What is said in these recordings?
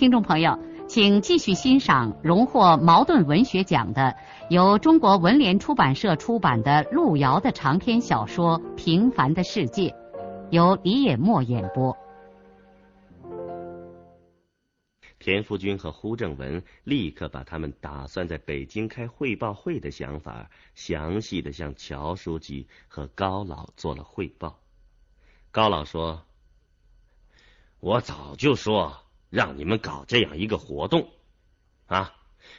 听众朋友，请继续欣赏荣获茅盾文学奖的、由中国文联出版社出版的路遥的长篇小说《平凡的世界》，由李野墨演播。田福军和胡正文立刻把他们打算在北京开汇报会的想法，详细的向乔书记和高老做了汇报。高老说：“我早就说。”让你们搞这样一个活动，啊，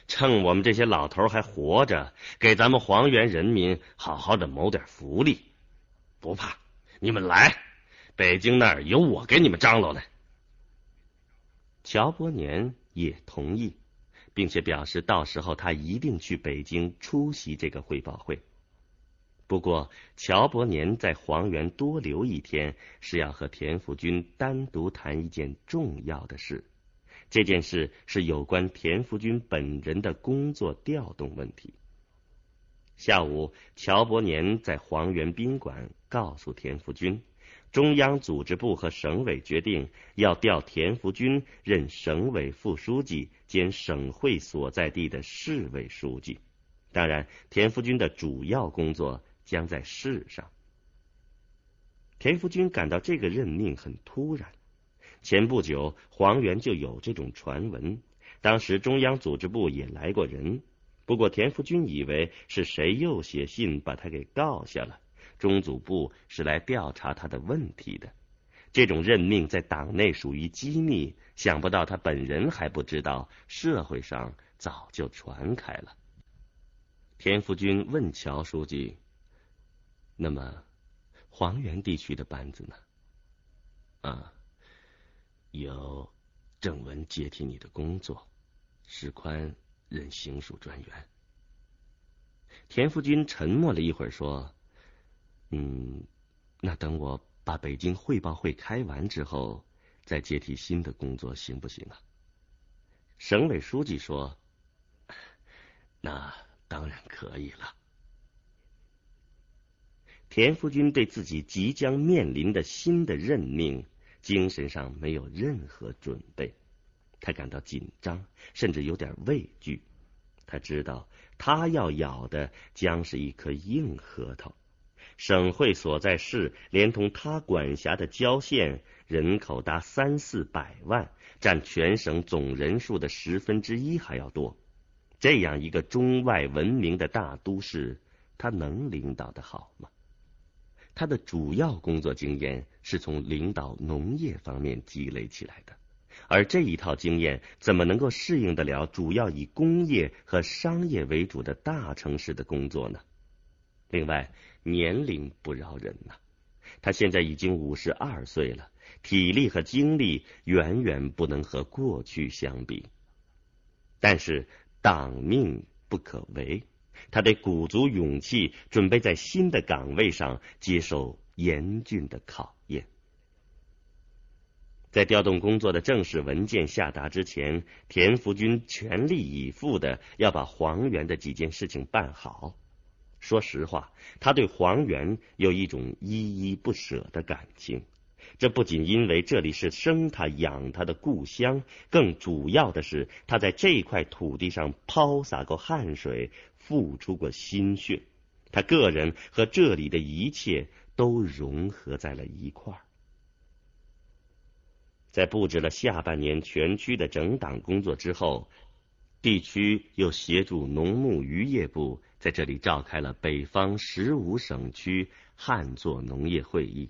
趁我们这些老头还活着，给咱们黄原人民好好的谋点福利。不怕，你们来，北京那儿有我给你们张罗的。乔伯年也同意，并且表示到时候他一定去北京出席这个汇报会。不过，乔伯年在黄原多留一天，是要和田福军单独谈一件重要的事。这件事是有关田福军本人的工作调动问题。下午，乔伯年在黄原宾馆告诉田福军，中央组织部和省委决定要调田福军任省委副书记兼省会所在地的市委书记。当然，田福军的主要工作。将在世上。田福军感到这个任命很突然。前不久，黄原就有这种传闻，当时中央组织部也来过人。不过，田福军以为是谁又写信把他给告下了。中组部是来调查他的问题的。这种任命在党内属于机密，想不到他本人还不知道，社会上早就传开了。田福军问乔书记。那么，黄原地区的班子呢？啊，由郑文接替你的工作，石宽任行署专员。田福军沉默了一会儿，说：“嗯，那等我把北京汇报会开完之后，再接替新的工作，行不行啊？”省委书记说：“ 那当然可以了。”田福军对自己即将面临的新的任命，精神上没有任何准备，他感到紧张，甚至有点畏惧。他知道，他要咬的将是一颗硬核桃。省会所在市，连同他管辖的郊县，人口达三四百万，占全省总人数的十分之一还要多。这样一个中外闻名的大都市，他能领导的好吗？他的主要工作经验是从领导农业方面积累起来的，而这一套经验怎么能够适应得了主要以工业和商业为主的大城市的工作呢？另外，年龄不饶人呐，他现在已经五十二岁了，体力和精力远远不能和过去相比。但是党命不可违。他得鼓足勇气，准备在新的岗位上接受严峻的考验。在调动工作的正式文件下达之前，田福军全力以赴的要把黄原的几件事情办好。说实话，他对黄原有一种依依不舍的感情。这不仅因为这里是生他养他的故乡，更主要的是他在这块土地上抛洒过汗水。付出过心血，他个人和这里的一切都融合在了一块儿。在布置了下半年全区的整党工作之后，地区又协助农牧渔业部在这里召开了北方十五省区旱作农业会议。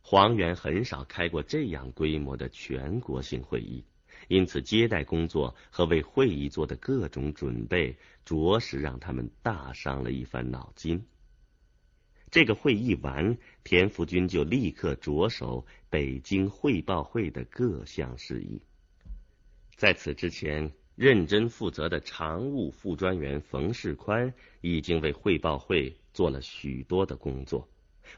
黄原很少开过这样规模的全国性会议。因此，接待工作和为会议做的各种准备，着实让他们大伤了一番脑筋。这个会议完，田福军就立刻着手北京汇报会的各项事宜。在此之前，认真负责的常务副专员冯世宽已经为汇报会做了许多的工作。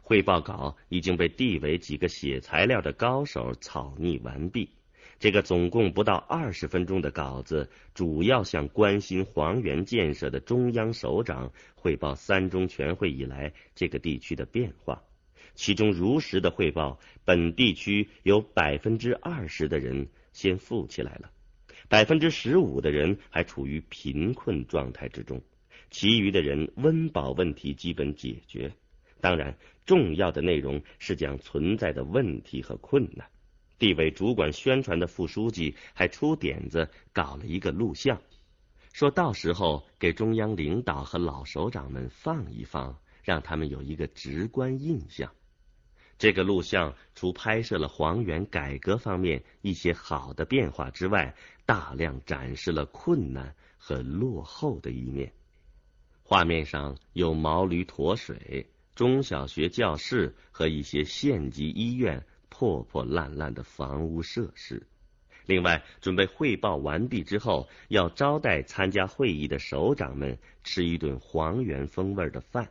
汇报稿已经被地委几个写材料的高手草拟完毕。这个总共不到二十分钟的稿子，主要向关心黄原建设的中央首长汇报三中全会以来这个地区的变化。其中如实的汇报，本地区有百分之二十的人先富起来了，百分之十五的人还处于贫困状态之中，其余的人温饱问题基本解决。当然，重要的内容是讲存在的问题和困难。地委主管宣传的副书记还出点子搞了一个录像，说到时候给中央领导和老首长们放一放，让他们有一个直观印象。这个录像除拍摄了黄原改革方面一些好的变化之外，大量展示了困难和落后的一面。画面上有毛驴驮水。中小学教室和一些县级医院破破烂烂的房屋设施。另外，准备汇报完毕之后，要招待参加会议的首长们吃一顿黄原风味的饭。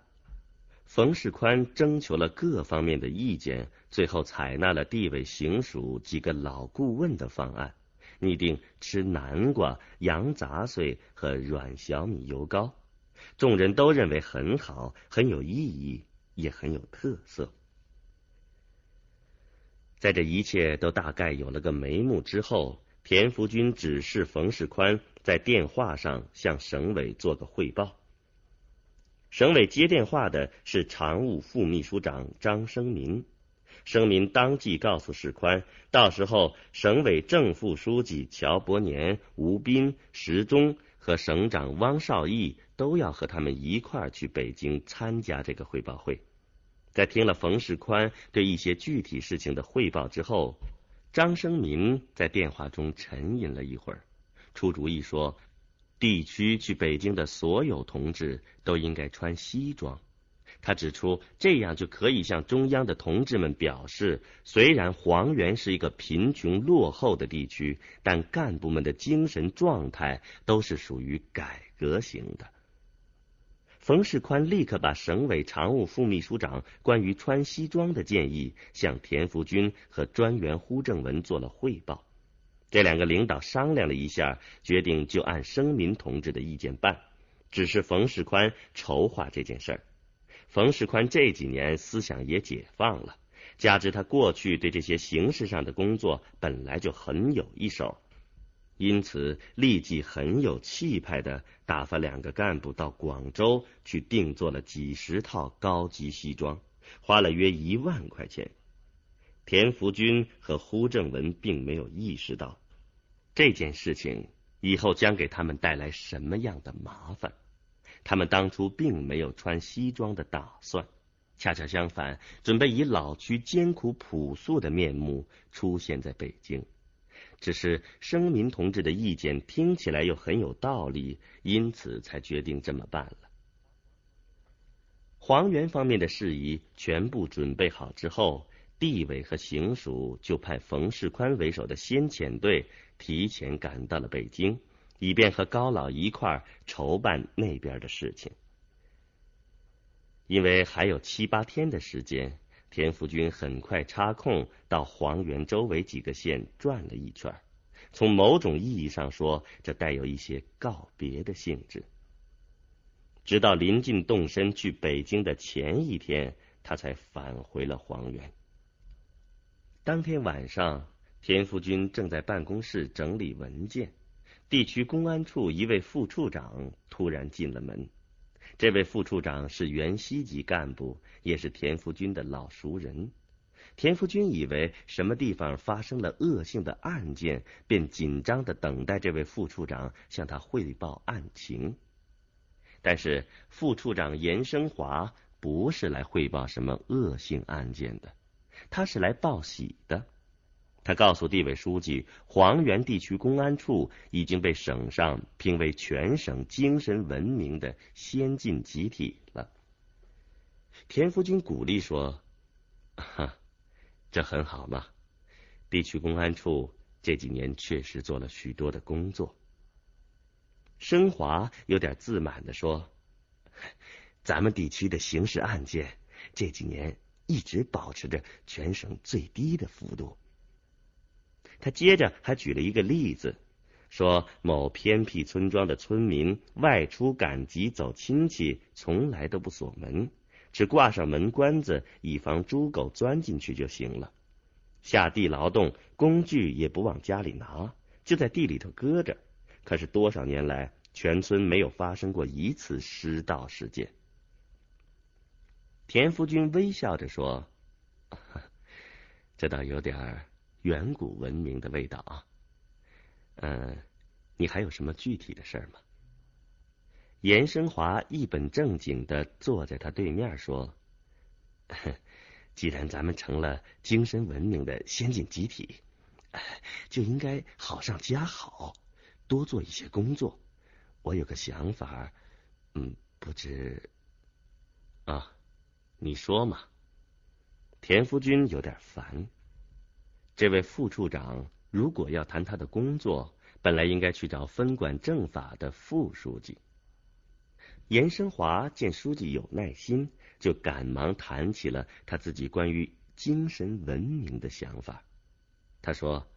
冯世宽征求了各方面的意见，最后采纳了地委行署几个老顾问的方案，拟定吃南瓜、羊杂碎和软小米油糕。众人都认为很好，很有意义。也很有特色。在这一切都大概有了个眉目之后，田福军指示冯世宽在电话上向省委做个汇报。省委接电话的是常务副秘书长张生民，生民当即告诉世宽，到时候省委正副书记乔伯年、吴斌、石忠和省长汪少义。都要和他们一块儿去北京参加这个汇报会。在听了冯世宽对一些具体事情的汇报之后，张生民在电话中沉吟了一会儿，出主意说：地区去北京的所有同志都应该穿西装。他指出，这样就可以向中央的同志们表示，虽然黄原是一个贫穷落后的地区，但干部们的精神状态都是属于改革型的。冯世宽立刻把省委常务副秘书长关于穿西装的建议向田福军和专员胡正文做了汇报。这两个领导商量了一下，决定就按生民同志的意见办，只是冯世宽筹划这件事儿。冯世宽这几年思想也解放了，加之他过去对这些形式上的工作本来就很有一手。因此，立即很有气派的打发两个干部到广州去定做了几十套高级西装，花了约一万块钱。田福军和胡正文并没有意识到这件事情以后将给他们带来什么样的麻烦。他们当初并没有穿西装的打算，恰恰相反，准备以老区艰苦朴素的面目出现在北京。只是生民同志的意见听起来又很有道理，因此才决定这么办了。黄原方面的事宜全部准备好之后，地委和行署就派冯世宽为首的先遣队提前赶到了北京，以便和高老一块儿筹办那边的事情。因为还有七八天的时间。田福军很快插空到黄原周围几个县转了一圈，从某种意义上说，这带有一些告别的性质。直到临近动身去北京的前一天，他才返回了黄原。当天晚上，田福军正在办公室整理文件，地区公安处一位副处长突然进了门。这位副处长是原西级干部，也是田福军的老熟人。田福军以为什么地方发生了恶性的案件，便紧张的等待这位副处长向他汇报案情。但是副处长严生华不是来汇报什么恶性案件的，他是来报喜的。他告诉地委书记，黄原地区公安处已经被省上评为全省精神文明的先进集体了。田福军鼓励说：“哈，这很好嘛，地区公安处这几年确实做了许多的工作。升华有点自满的说：“咱们地区的刑事案件这几年一直保持着全省最低的幅度。”他接着还举了一个例子，说某偏僻村庄的村民外出赶集走亲戚，从来都不锁门，只挂上门关子，以防猪狗钻进去就行了。下地劳动，工具也不往家里拿，就在地里头搁着。可是多少年来，全村没有发生过一次失盗事件。田福军微笑着说：“ 这倒有点儿远古文明的味道啊。嗯，你还有什么具体的事儿吗？”严生华一本正经的坐在他对面说。既然咱们成了精神文明的先进集体，就应该好上加好，多做一些工作。我有个想法，嗯，不知啊，你说嘛？田福军有点烦。这位副处长如果要谈他的工作，本来应该去找分管政法的副书记。严生华见书记有耐心。就赶忙谈起了他自己关于精神文明的想法。他说：“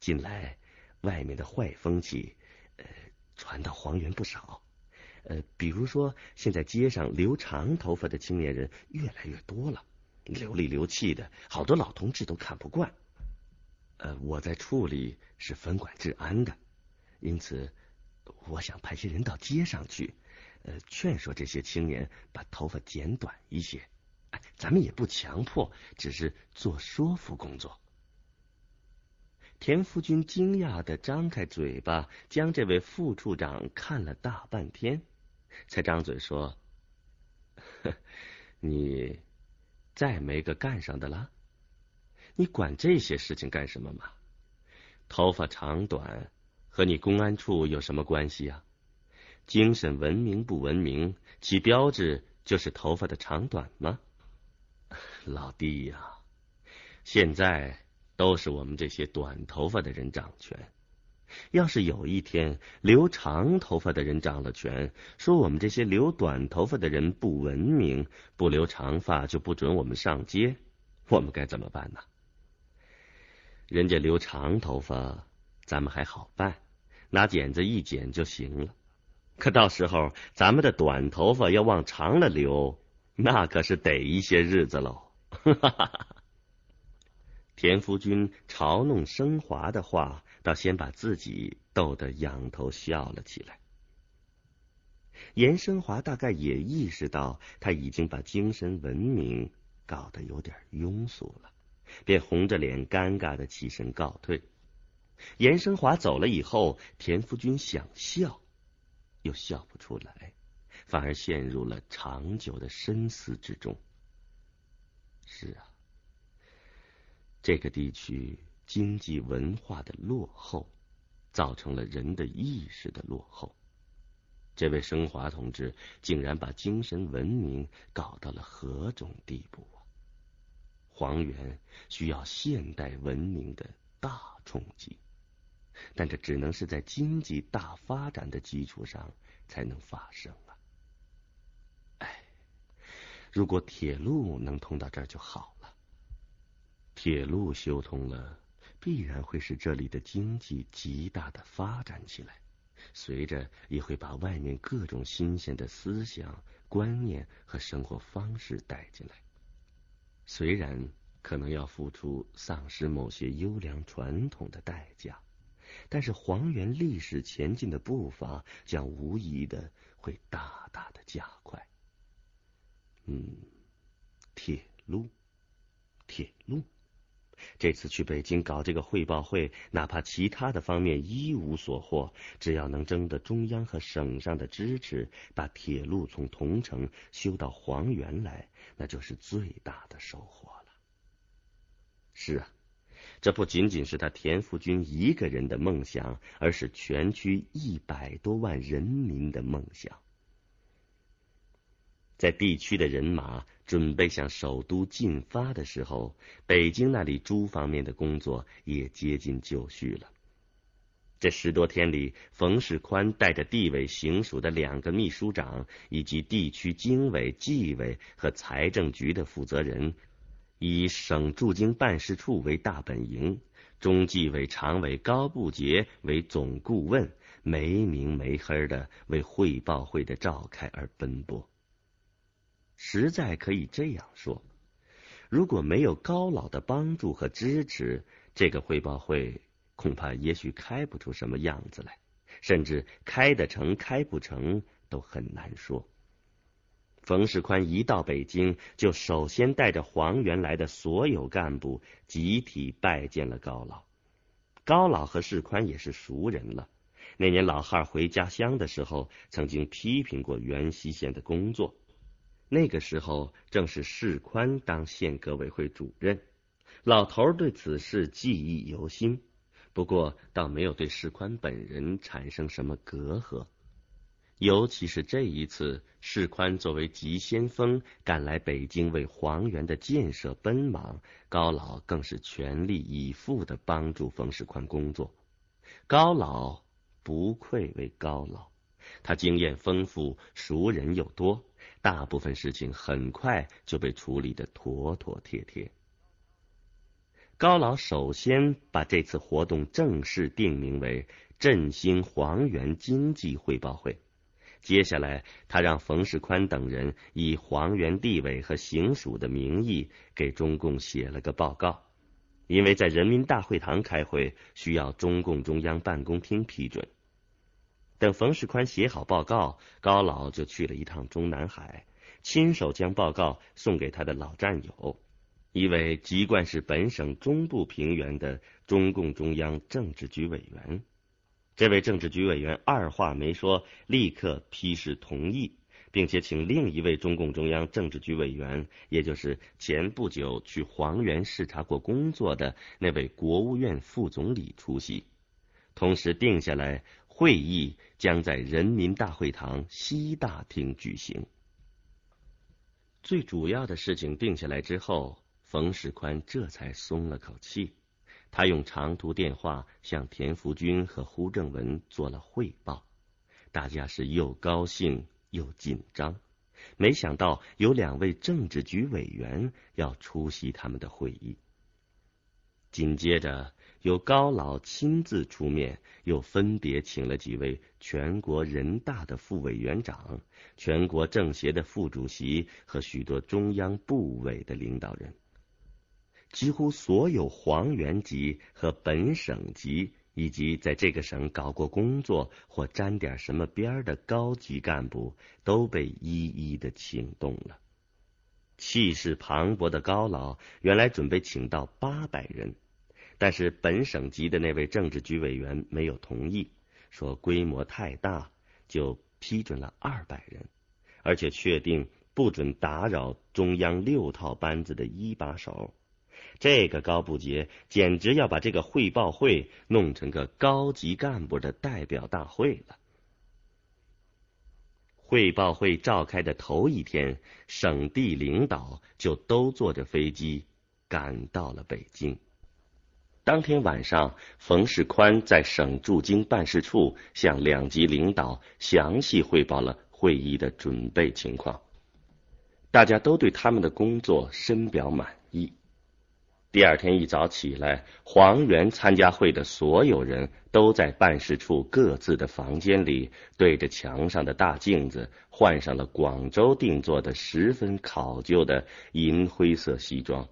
近来外面的坏风气，呃，传到黄原不少。呃，比如说现在街上留长头发的青年人越来越多了，流里流气的，好多老同志都看不惯。呃，我在处里是分管治安的，因此我想派些人到街上去。”呃，劝说这些青年把头发剪短一些，哎，咱们也不强迫，只是做说服工作。田福军惊讶的张开嘴巴，将这位副处长看了大半天，才张嘴说：“ 你再没个干上的了？你管这些事情干什么嘛？头发长短和你公安处有什么关系呀？”精神文明不文明，其标志就是头发的长短吗？老弟呀，现在都是我们这些短头发的人掌权。要是有一天留长头发的人掌了权，说我们这些留短头发的人不文明，不留长发就不准我们上街，我们该怎么办呢？人家留长头发，咱们还好办，拿剪子一剪就行了。可到时候，咱们的短头发要往长了留，那可是得一些日子喽。田福军嘲弄升华的话，倒先把自己逗得仰头笑了起来。严升华大概也意识到他已经把精神文明搞得有点庸俗了，便红着脸尴尬的起身告退。严升华走了以后，田福军想笑。又笑不出来，反而陷入了长久的深思之中。是啊，这个地区经济文化的落后，造成了人的意识的落后。这位升华同志竟然把精神文明搞到了何种地步啊！黄原需要现代文明的大冲击。但这只能是在经济大发展的基础上才能发生啊！哎，如果铁路能通到这儿就好了。铁路修通了，必然会使这里的经济极大的发展起来，随着也会把外面各种新鲜的思想、观念和生活方式带进来。虽然可能要付出丧失某些优良传统的代价。但是黄原历史前进的步伐将无疑的会大大的加快。嗯，铁路，铁路，这次去北京搞这个汇报会，哪怕其他的方面一无所获，只要能争得中央和省上的支持，把铁路从桐城修到黄原来，那就是最大的收获了。是啊。这不仅仅是他田福军一个人的梦想，而是全区一百多万人民的梦想。在地区的人马准备向首都进发的时候，北京那里诸方面的工作也接近就绪了。这十多天里，冯世宽带着地委行署的两个秘书长，以及地区经委、纪委和财政局的负责人，以省驻京办事处为大本营，中纪委常委高步杰为总顾问，没名没黑的为汇报会的召开而奔波。实在可以这样说：如果没有高老的帮助和支持，这个汇报会。恐怕也许开不出什么样子来，甚至开得成开不成都很难说。冯世宽一到北京，就首先带着黄原来的所有干部集体拜见了高老。高老和世宽也是熟人了。那年老汉回家乡的时候，曾经批评过原西县的工作。那个时候正是世宽当县革委会主任，老头对此事记忆犹新。不过，倒没有对世宽本人产生什么隔阂。尤其是这一次，世宽作为急先锋赶来北京为黄原的建设奔忙，高老更是全力以赴的帮助冯世宽工作。高老不愧为高老，他经验丰富，熟人又多，大部分事情很快就被处理的妥妥帖帖。高老首先把这次活动正式定名为“振兴黄原经济汇报会”。接下来，他让冯世宽等人以黄原地委和行署的名义给中共写了个报告。因为在人民大会堂开会需要中共中央办公厅批准。等冯世宽写好报告，高老就去了一趟中南海，亲手将报告送给他的老战友。一位籍贯是本省中部平原的中共中央政治局委员，这位政治局委员二话没说，立刻批示同意，并且请另一位中共中央政治局委员，也就是前不久去黄原视察过工作的那位国务院副总理出席，同时定下来会议将在人民大会堂西大厅举行。最主要的事情定下来之后。冯世宽这才松了口气，他用长途电话向田福军和胡正文做了汇报，大家是又高兴又紧张，没想到有两位政治局委员要出席他们的会议。紧接着，由高老亲自出面，又分别请了几位全国人大的副委员长、全国政协的副主席和许多中央部委的领导人。几乎所有黄原籍和本省级，以及在这个省搞过工作或沾点什么边儿的高级干部，都被一一的请动了。气势磅礴的高老原来准备请到八百人，但是本省级的那位政治局委员没有同意，说规模太大，就批准了二百人，而且确定不准打扰中央六套班子的一把手。这个高步杰简直要把这个汇报会弄成个高级干部的代表大会了。汇报会召开的头一天，省地领导就都坐着飞机赶到了北京。当天晚上，冯世宽在省驻京办事处向两级领导详细汇报了会议的准备情况，大家都对他们的工作深表满意。第二天一早起来，黄源参加会的所有人都在办事处各自的房间里，对着墙上的大镜子，换上了广州定做的十分考究的银灰色西装。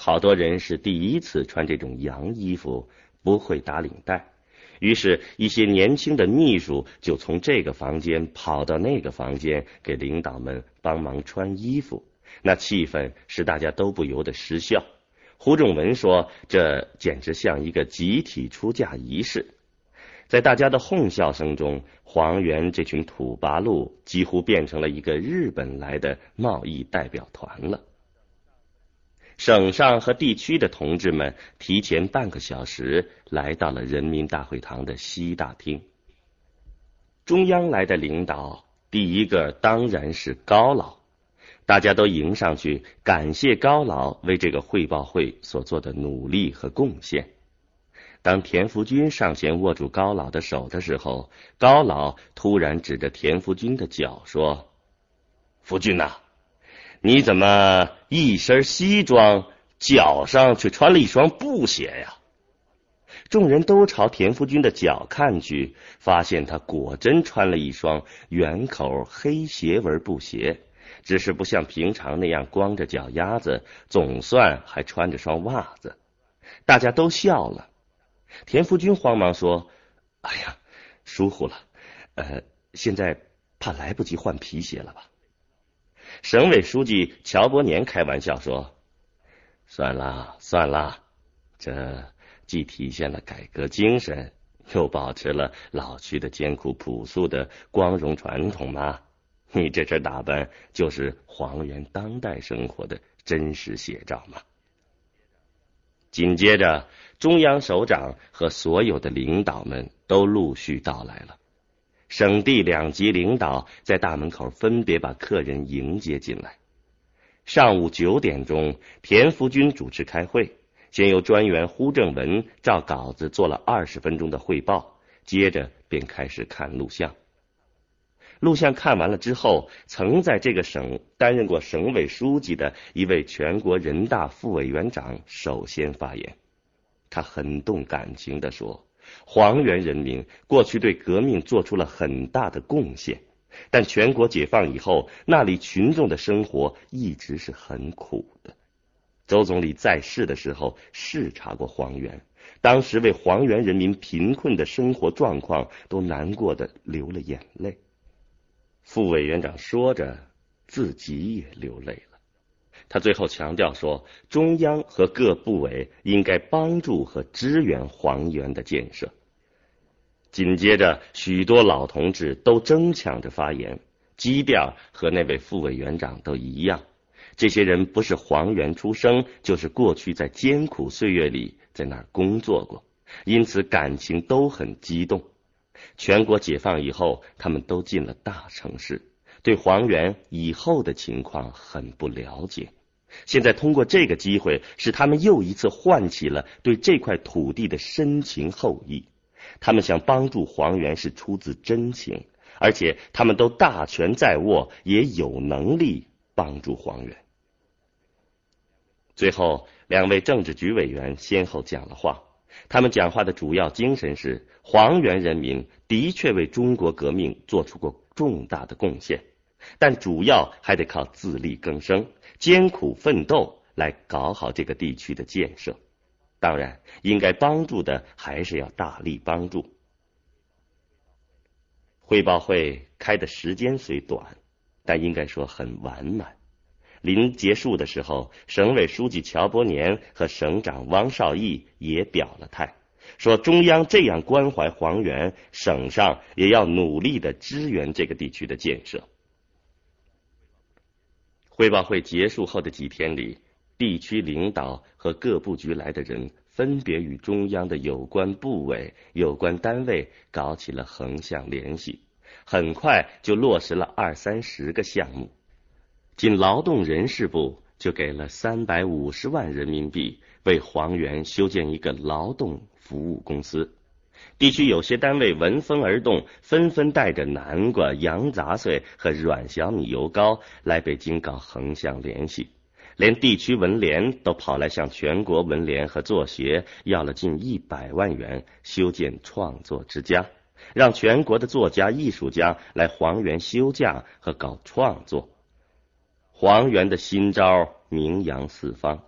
好多人是第一次穿这种洋衣服，不会打领带，于是，一些年轻的秘书就从这个房间跑到那个房间，给领导们帮忙穿衣服。那气氛使大家都不由得失笑。胡仲文说：“这简直像一个集体出嫁仪式。”在大家的哄笑声中，黄原这群土八路几乎变成了一个日本来的贸易代表团了。省上和地区的同志们提前半个小时来到了人民大会堂的西大厅。中央来的领导，第一个当然是高老。大家都迎上去感谢高老为这个汇报会所做的努力和贡献。当田福军上前握住高老的手的时候，高老突然指着田福军的脚说：“福军呐，你怎么一身西装，脚上却穿了一双布鞋呀？”众人都朝田福军的脚看去，发现他果真穿了一双圆口黑斜纹布鞋，只是不像平常那样光着脚丫子，总算还穿着双袜子。大家都笑了。田福军慌忙说：“哎呀，疏忽了，呃，现在怕来不及换皮鞋了吧？”省委书记乔伯年开玩笑说：“算了算了，这既体现了改革精神，又保持了老区的艰苦朴素的光荣传统嘛。你这身打扮就是黄原当代生活的真实写照嘛。”紧接着。中央首长和所有的领导们都陆续到来了，省地两级领导在大门口分别把客人迎接进来。上午九点钟，田福军主持开会，先由专员胡正文照稿子做了二十分钟的汇报，接着便开始看录像。录像看完了之后，曾在这个省担任过省委书记的一位全国人大副委员长首先发言。他很动感情的说：“黄原人民过去对革命做出了很大的贡献，但全国解放以后，那里群众的生活一直是很苦的。周总理在世的时候视察过黄原，当时为黄原人民贫困的生活状况都难过的流了眼泪。”副委员长说着，自己也流泪了。他最后强调说，中央和各部委应该帮助和支援黄原的建设。紧接着，许多老同志都争抢着发言，基调和那位副委员长都一样。这些人不是黄原出生，就是过去在艰苦岁月里在那儿工作过，因此感情都很激动。全国解放以后，他们都进了大城市，对黄原以后的情况很不了解。现在通过这个机会，使他们又一次唤起了对这块土地的深情厚谊。他们想帮助黄原是出自真情，而且他们都大权在握，也有能力帮助黄原。最后，两位政治局委员先后讲了话，他们讲话的主要精神是：黄原人民的确为中国革命做出过重大的贡献，但主要还得靠自力更生。艰苦奋斗来搞好这个地区的建设，当然应该帮助的还是要大力帮助。汇报会开的时间虽短，但应该说很完满。临结束的时候，省委书记乔伯年和省长汪少义也表了态，说中央这样关怀黄原，省上也要努力的支援这个地区的建设。汇报会结束后的几天里，地区领导和各部局来的人分别与中央的有关部委、有关单位搞起了横向联系，很快就落实了二三十个项目。仅劳动人事部就给了三百五十万人民币，为黄原修建一个劳动服务公司。地区有些单位闻风而动，纷纷带着南瓜、洋杂碎和软小米油糕来北京搞横向联系，连地区文联都跑来向全国文联和作协要了近一百万元，修建创作之家，让全国的作家、艺术家来黄原休假和搞创作。黄原的新招名扬四方。